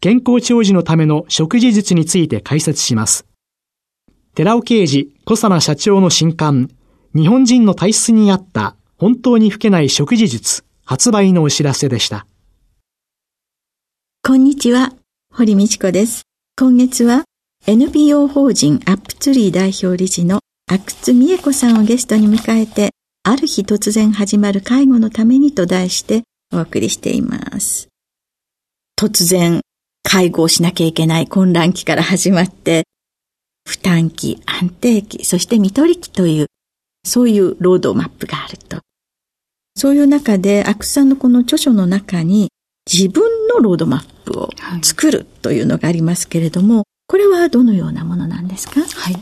健康長寿のための食事術について解説します。寺尾啓治小佐奈社長の新刊、日本人の体質に合った本当に老けない食事術発売のお知らせでした。こんにちは、堀道子です。今月は NPO 法人アップツリー代表理事の阿久津美恵子さんをゲストに迎えて、ある日突然始まる介護のためにと題してお送りしています。突然、介護をしなきゃいけない混乱期から始まって、負担期、安定期、そして見取り期という、そういうロードマップがあると。そういう中で、アクさんのこの著書の中に、自分のロードマップを作るというのがありますけれども、はい、これはどのようなものなんですか？はい。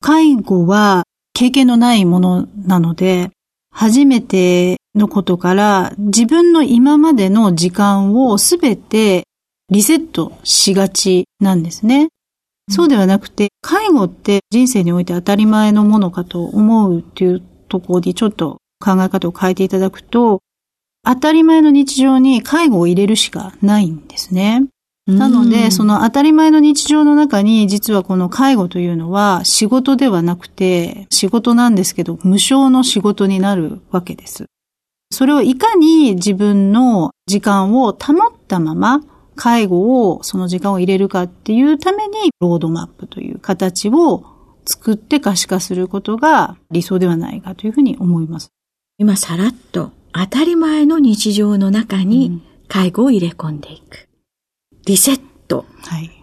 介護は経験のないものなので、初めてのことから自分の今までの時間をすべてリセットしがちなんですね。そうではなくて、介護って人生において当たり前のものかと思うっていうところにちょっと考え方を変えていただくと、当たり前の日常に介護を入れるしかないんですね。なので、その当たり前の日常の中に、実はこの介護というのは仕事ではなくて、仕事なんですけど、無償の仕事になるわけです。それをいかに自分の時間を保ったまま、介護を、その時間を入れるかっていうために、ロードマップという形を作って可視化することが理想ではないかというふうに思います。今さらっと当たり前の日常の中に介護を入れ込んでいく。リセット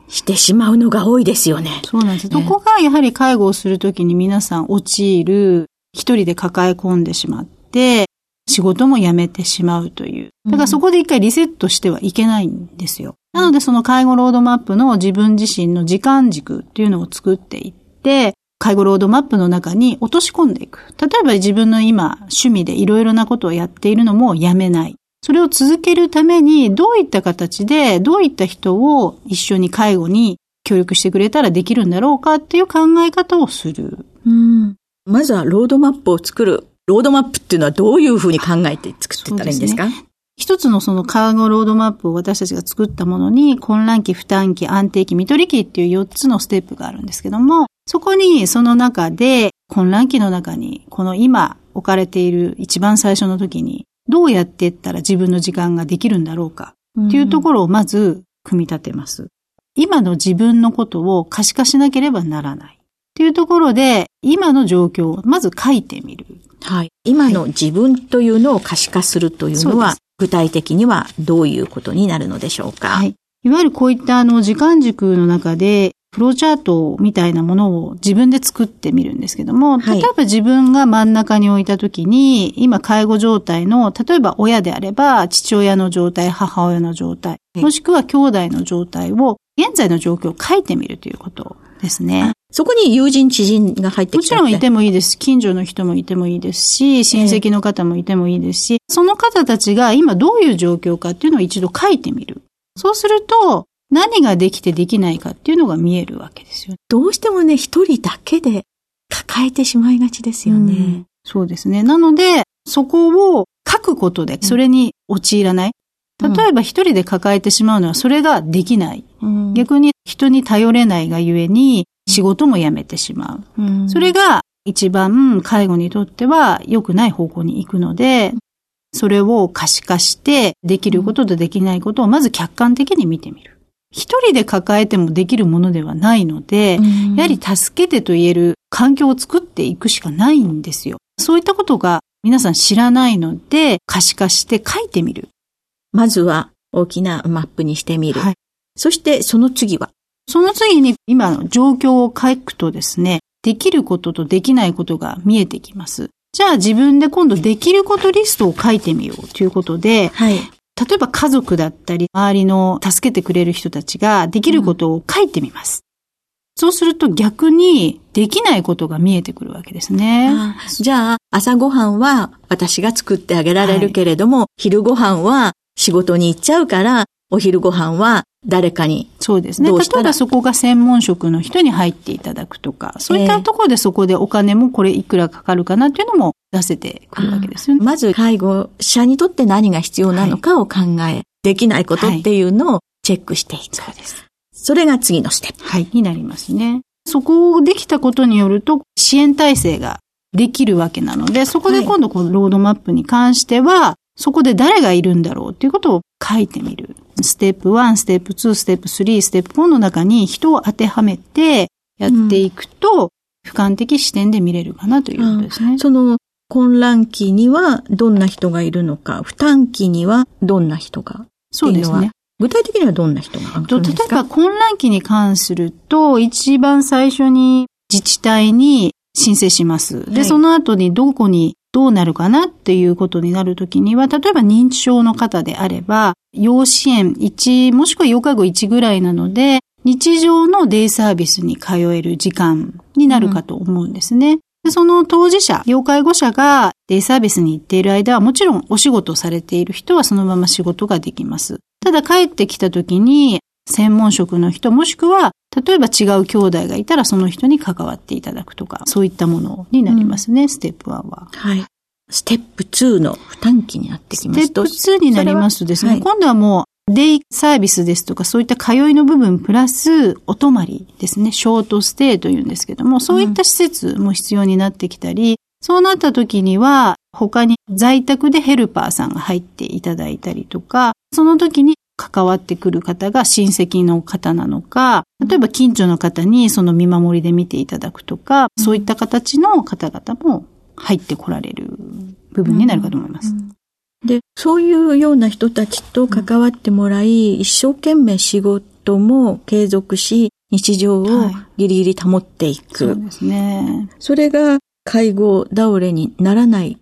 してしまうのが多いですよね。そうなんです。そこがやはり介護をするときに皆さん陥る、一人で抱え込んでしまって、仕事も辞めてしまうという。だからそこで一回リセットしてはいけないんですよ。なのでその介護ロードマップの自分自身の時間軸っていうのを作っていって、介護ロードマップの中に落とし込んでいく。例えば自分の今趣味でいろいろなことをやっているのもやめない。それを続けるためにどういった形でどういった人を一緒に介護に協力してくれたらできるんだろうかっていう考え方をする。うん、まずはロードマップを作る。ロードマップっていうのはどういうふうに考えて作っていったらいいんですか？一つのその介護ロードマップを私たちが作ったものに、混乱期、負担期、安定期、看取り期っていう4つのステップがあるんですけども、そこにその中で、混乱期の中に、この今置かれている一番最初の時に、どうやっていったら自分の時間ができるんだろうかっていうところをまず組み立てます。今の自分のことを可視化しなければならない。っていうところで、今の状況をまず書いてみる。はい。今の自分というのを可視化するというのは、はい、具体的にはどういうことになるのでしょうか？はい。いわゆるこういったあの時間軸の中で、フローチャートみたいなものを自分で作ってみるんですけども、例えば自分が真ん中に置いたときに、今介護状態の、例えば親であれば父親の状態、母親の状態、もしくは兄弟の状態を、現在の状況を書いてみるということですね。そこに友人、知人が入ってきてもちろんいてもいいです。近所の人もいてもいいですし、親戚の方もいてもいいですし、その方たちが今どういう状況かっていうのを一度書いてみる。そうすると、何ができてできないかっていうのが見えるわけですよ。どうしてもね、一人だけで抱えてしまいがちですよね。うん、そうですね。なので、そこを書くことで、それに陥らない。例えば一人で抱えてしまうのはそれができない。うん、逆に人に頼れないがゆえに仕事も辞めてしまう。うん、それが一番介護にとっては良くない方向に行くので、それを可視化してできることとできないことをまず客観的に見てみる。一人で抱えてもできるものではないので、やはり助けてと言える環境を作っていくしかないんですよ。そういったことが皆さん知らないので、可視化して書いてみる。まずは大きなマップにしてみる。はい、そしてその次はその次に今の状況を書くとですね、できることとできないことが見えてきます。じゃあ自分で今度できることリストを書いてみようということで、はい、例えば家族だったり、周りの助けてくれる人たちができることを書いてみます。うん、そうすると逆にできないことが見えてくるわけですね。じゃあ、朝ごはんは私が作ってあげられるけれども、はい、昼ごはんは仕事に行っちゃうから、お昼ごはんは誰かに。そうですね。例えばそこが専門職の人に入っていただくとか、そういったところでそこでお金もこれいくらかかるかなっていうのも出せてくるわけですよね。まず介護者にとって何が必要なのかを考え、はい、できないことっていうのをチェックしていく。そうです。それが次のステップ。はい、になりますね。そこをできたことによると支援体制ができるわけなので、そこで今度このロードマップに関しては、そこで誰がいるんだろうっていうことを書いてみる。ステップ1、ステップ2、ステップ3、ステップ4の中に人を当てはめてやっていくと、俯瞰的視点で見れるかなということですね。うん、その混乱期にはどんな人がいるのか、負担期にはどんな人がそうですね。具体的にはどんな人が例えば混乱期に関すると、一番最初に自治体に申請します。で、はい、その後にどこにどうなるかなっていうことになるときには、例えば認知症の方であれば、要支援1、もしくは要介護1ぐらいなので、日常のデイサービスに通える時間になるかと思うんですね。でその当事者、要介護者がデイサービスに行っている間はもちろんお仕事されている人はそのまま仕事ができます。ただ帰ってきた時に専門職の人もしくは例えば違う兄弟がいたらその人に関わっていただくとか、そういったものになりますね、うん、ステップ1は。はい。ステップ2の負担期になってきますと。ステップ2になりますとですね、はい、今度はもうデイサービスですとか、そういった通いの部分プラス、お泊まりですね、ショートステイというんですけども、そういった施設も必要になってきたり、うん、そうなった時には、他に在宅でヘルパーさんが入っていただいたりとか、その時に関わってくる方が親戚の方なのか、例えば近所の方にその見守りで見ていただくとか、そういった形の方々も入ってこられる部分になるかと思います。で、そういうような人たちと関わってもらい、一生懸命仕事も継続し、日常をギリギリ保っていく。はい、そうですね。それが介護倒れにならない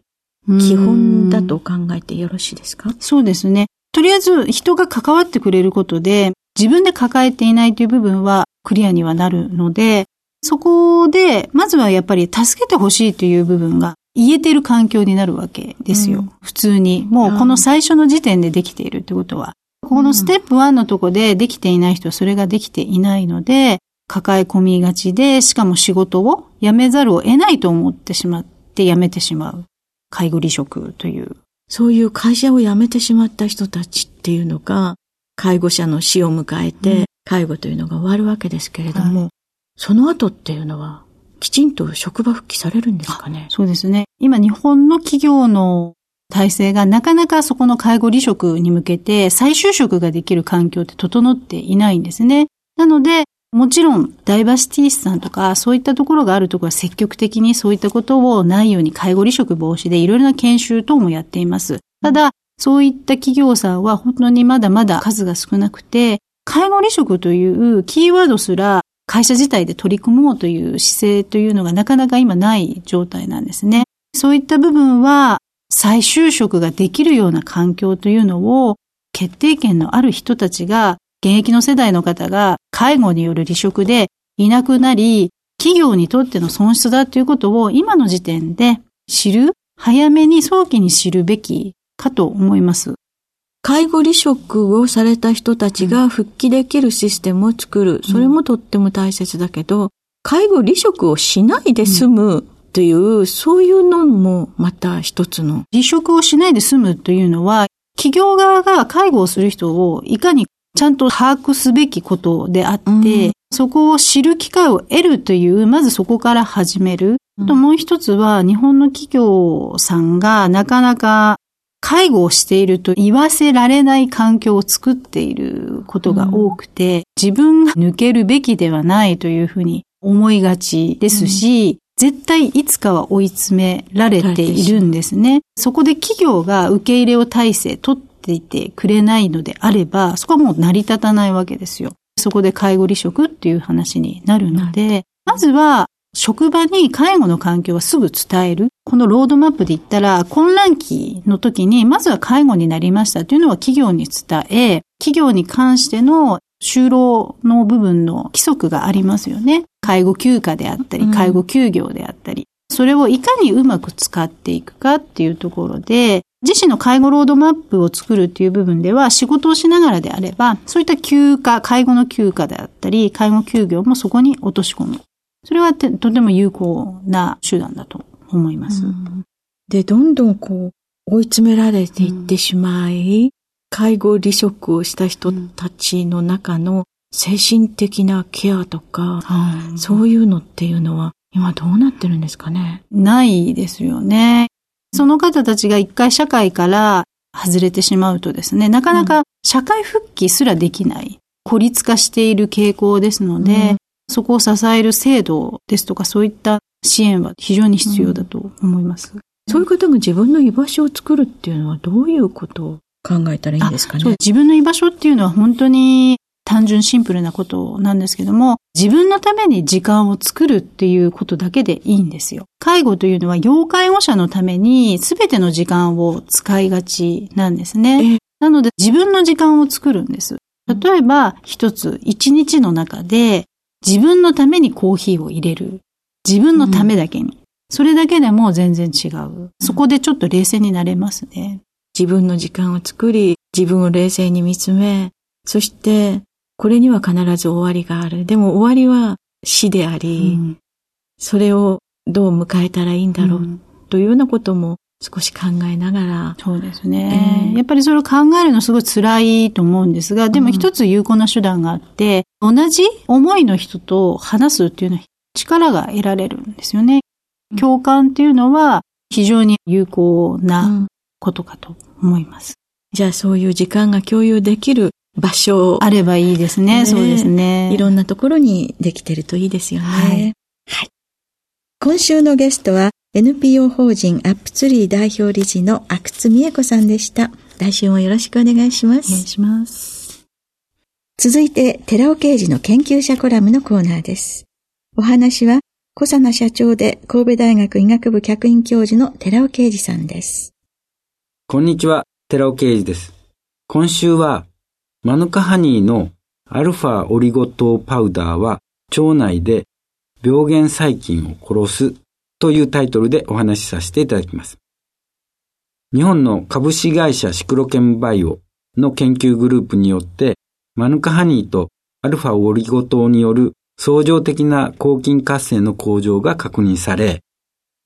基本だと考えてよろしいですか？そうですね。とりあえず人が関わってくれることで、自分で抱えていないという部分はクリアにはなるので、そこで、まずはやっぱり助けてほしいという部分が言えている環境になるわけですよ。うん、普通に。もうこの最初の時点でできているってことは。このステップ1のとこでできていない人はそれができていないので、抱え込みがちで、しかも仕事を辞めざるを得ないと思ってしまって辞めてしまう。介護離職というそういう会社を辞めてしまった人たちっていうのが、介護者の死を迎えて、介護というのが終わるわけですけれども、はい、その後っていうのは、きちんと職場復帰されるんですかね？そうですね。今日本の企業の体制がなかなかそこの介護離職に向けて再就職ができる環境って整っていないんですね。なので、もちろん、ダイバーシティスさんとか、そういったところがあるところは積極的にそういったことをないように介護離職防止でいろいろな研修等もやっています。ただ、そういった企業さんは本当にまだまだ数が少なくて、介護離職というキーワードすら会社自体で取り組もうという姿勢というのがなかなか今ない状態なんですね。そういった部分は再就職ができるような環境というのを決定権のある人たちが現役の世代の方が介護による離職でいなくなり、企業にとっての損失だということを今の時点で知る、早めに早期に知るべきかと思います。介護離職をされた人たちが復帰できるシステムを作る。それもとっても大切だけど、介護離職をしないで済むという、そういうのもまた一つの。離職をしないで済むというのは、企業側が介護をする人をいかにちゃんと把握すべきことであって、うん、そこを知る機会を得るという、まずそこから始める。ともう一つは、日本の企業さんがなかなか介護をしていると言わせられない環境を作っていることが多くて、うん、自分が抜けるべきではないというふうに思いがちですし、うん、絶対いつかは追い詰められているんですね。そこで企業が受け入れを体制取っていてくれないのであれば、そこはもう成り立たないわけですよ。そこで介護離職っていう話になるので、まずは職場に介護の環境はすぐ伝える。このロードマップで言ったら、混乱期の時に、まずは介護になりましたというのは企業に伝え、企業に関しての就労の部分の規則がありますよね。介護休暇であったり、介護休業であったり。それをいかにうまく使っていくかっていうところで、自身の介護ロードマップを作るっていう部分では仕事をしながらであれば、そういった休暇、介護の休暇であったり、介護休業もそこに落とし込む。それはとても有効な手段だと思います。で、どんどんこう、追い詰められていってしまい、うん、介護離職をした人たちの中の精神的なケアとか、うん、そういうのっていうのは、今どうなってるんですかね？ないですよね。その方たちが一回社会から外れてしまうとですね、なかなか社会復帰すらできない、孤立化している傾向ですので、そこを支える制度ですとかそういった支援は非常に必要だと思います。うん、そういう方が自分の居場所を作るっていうのはどういうことを考えたらいいんですかね？自分の居場所っていうのは本当に単純シンプルなことなんですけども、自分のために時間を作るっていうことだけでいいんですよ。介護というのは要介護者のために全ての時間を使いがちなんですね。なので自分の時間を作るんです。例えば一つ一日の中で自分のためにコーヒーを入れる。自分のためだけに。うん、それだけでも全然違う。そこでちょっと冷静になれますね。自分の時間を作り、自分を冷静に見つめ、そして、これには必ず終わりがある。でも終わりは死であり、うん、それをどう迎えたらいいんだろう、うん、というようなことも少し考えながら。そうですね。えー、やっぱりそれを考えるのすごい辛いと思うんですが、でも一つ有効な手段があって、うん、同じ思いの人と話すっていうのは力が得られるんですよね。共感っていうのは非常に有効なことかと思います。じゃあそういう時間が共有できる場所あればいいですね。ねそうですね。いろんなところにできてるといいですよね。はい。はい。今週のゲストは NPO 法人アップツリー代表理事の阿久津美恵子さんでした。来週もよろしくお願いします。お願いします。続いて、寺尾刑事の研究者コラムのコーナーです。お話は、小佐奈社長で神戸大学医学部客員教授の寺尾啓二さんです。こんにちは、寺尾啓二です。今週は、マヌカハニーのアルファオリゴ糖パウダーは腸内で病原細菌を殺すというタイトルでお話しさせていただきます。日本の株式会社シクロケンバイオの研究グループによって、マヌカハニーとアルファオリゴ糖による相乗的な抗菌活性の向上が確認され、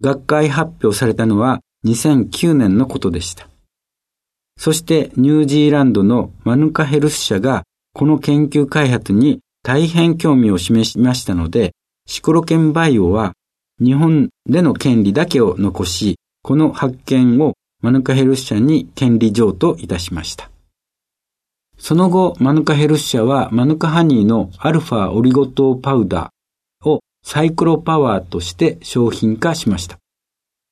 学会発表されたのは2009年のことでした。そしてニュージーランドのマヌカヘルス社がこの研究開発に大変興味を示しましたので、シクロケンバイオは日本での権利だけを残し、この発見をマヌカヘルス社に権利譲渡いたしました。その後、マヌカヘルス社はマヌカハニーのアルファオリゴ糖パウダーをサイクロパワーとして商品化しました。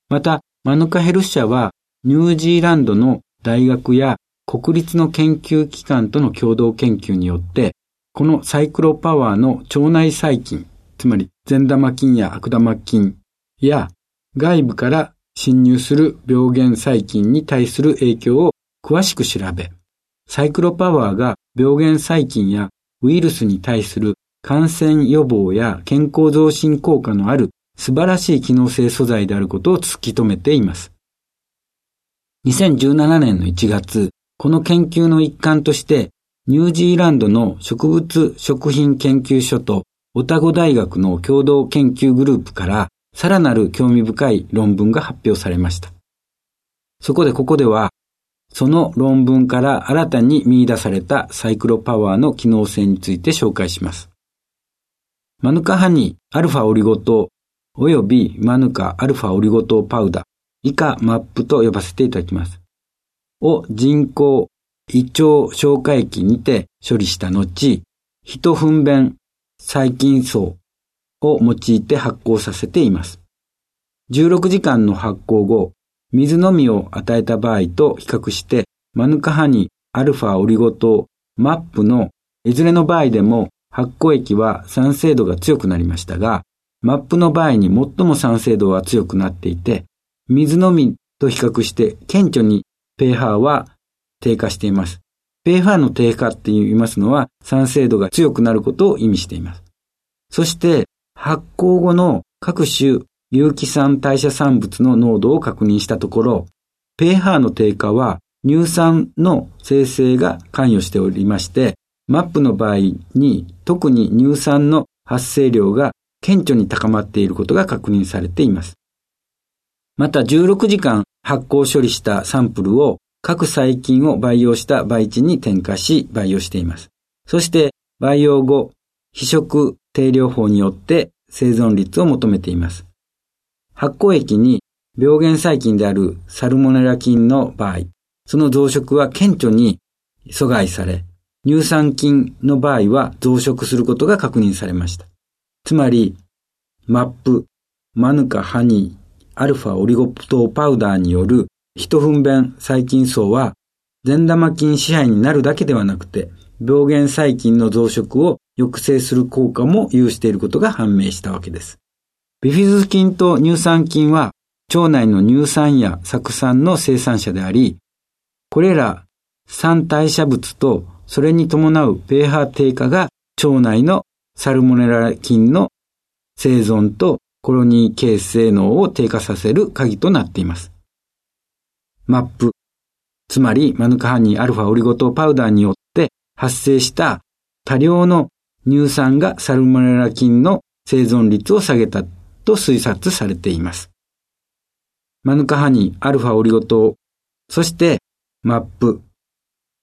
また、マヌカヘルス社はニュージーランドの大学や国立の研究機関との共同研究によって、このサイクロパワーの腸内細菌、つまり善玉菌や悪玉菌や外部から侵入する病原細菌に対する影響を詳しく調べ、サイクロパワーが病原細菌やウイルスに対する感染予防や健康増進効果のある素晴らしい機能性素材であることを突き止めています。2017年の1月、この研究の一環として、ニュージーランドの植物食品研究所とオタゴ大学の共同研究グループからさらなる興味深い論文が発表されました。そこでここでは、その論文から新たに見出されたサイクロパワーの機能性について紹介します。マヌカハニー、アルファオリゴ糖、およびマヌカアルファオリゴ糖パウダ、以下マップと呼ばせていただきます。を人工胃腸消化液にて処理した後、人糞便細菌層を用いて発酵させています。16時間の発酵後、水のみを与えた場合と比較して、マヌカハニ、アルファオリゴ糖、マップのいずれの場合でも発酵液は酸性度が強くなりましたが、マップの場合に最も酸性度は強くなっていて、水のみと比較して顕著に pH は低下しています。pH の低下って言いますのは酸性度が強くなることを意味しています。そして発酵後の各種有機酸代謝産物の濃度を確認したところ、pH の低下は乳酸の生成が関与しておりまして、マップの場合に特に乳酸の発生量が顕著に高まっていることが確認されています。また16時間発酵処理したサンプルを各細菌を培養した培地に添加し培養しています。そして培養後、非食定量法によって生存率を求めています。発酵液に病原細菌であるサルモネラ菌の場合、その増殖は顕著に阻害され、乳酸菌の場合は増殖することが確認されました。つまり、マップ、マヌカ、ハニー、アルファオリゴ糖パウダーによる人糞便細菌層は善玉菌支配になるだけではなくて、病原細菌の増殖を抑制する効果も有していることが判明したわけです。ビフィズス菌と乳酸菌は腸内の乳酸や酢酸の生産者であり、これら酸代謝物とそれに伴う pH 低下が腸内のサルモネラ菌の生存とコロニー形成能を低下させる鍵となっています。マップ、つまりマヌカハニーアルファオリゴ糖パウダーによって発生した多量の乳酸がサルモネラ菌の生存率を下げたと推察されています。マヌカハニー、アルファオリゴ糖、そしてマップ、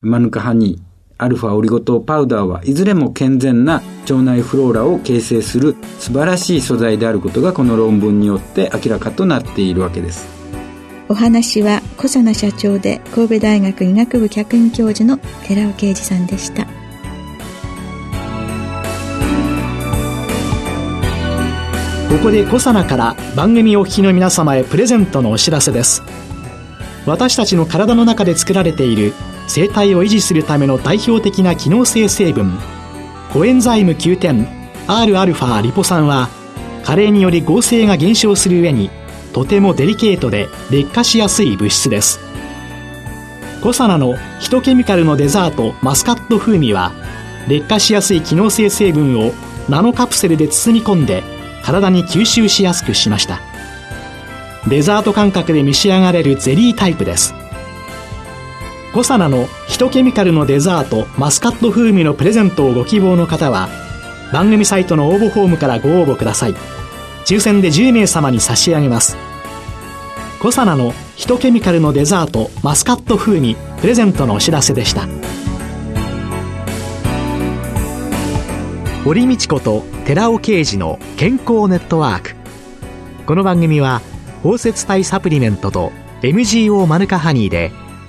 マヌカハニー、アルファオリゴ糖パウダーはいずれも健全な腸内フローラを形成する素晴らしい素材であることがこの論文によって明らかとなっているわけです。お話は小佐奈社長で神戸大学医学部客員教授の寺尾啓二さんでした。ここでコサナから番組お聞きの皆様へプレゼントのお知らせです私たちの体の中で作られている生態を維持するための代表的な機能性成分コエンザイム9点 Rα リポ酸は加齢により合成が減少する上にとてもデリケートで劣化しやすい物質です。コサナのヒトケミカルのデザートマスカット風味は劣化しやすい機能性成分をナノカプセルで包み込んで体に吸収しやすくしました。デザート感覚で召し上がれるゼリータイプです。コサナのヒトケミカルのデザートマスカット風味のプレゼントをご希望の方は番組サイトの応募フォームからご応募ください。抽選で10名様に差し上げます。コサナのヒトケミカルのデザートマスカット風味プレゼントのお知らせでした。堀道子と寺尾啓二の健康ネットワーク。この番組は包摂体サプリメントと MGO マヌカハニーで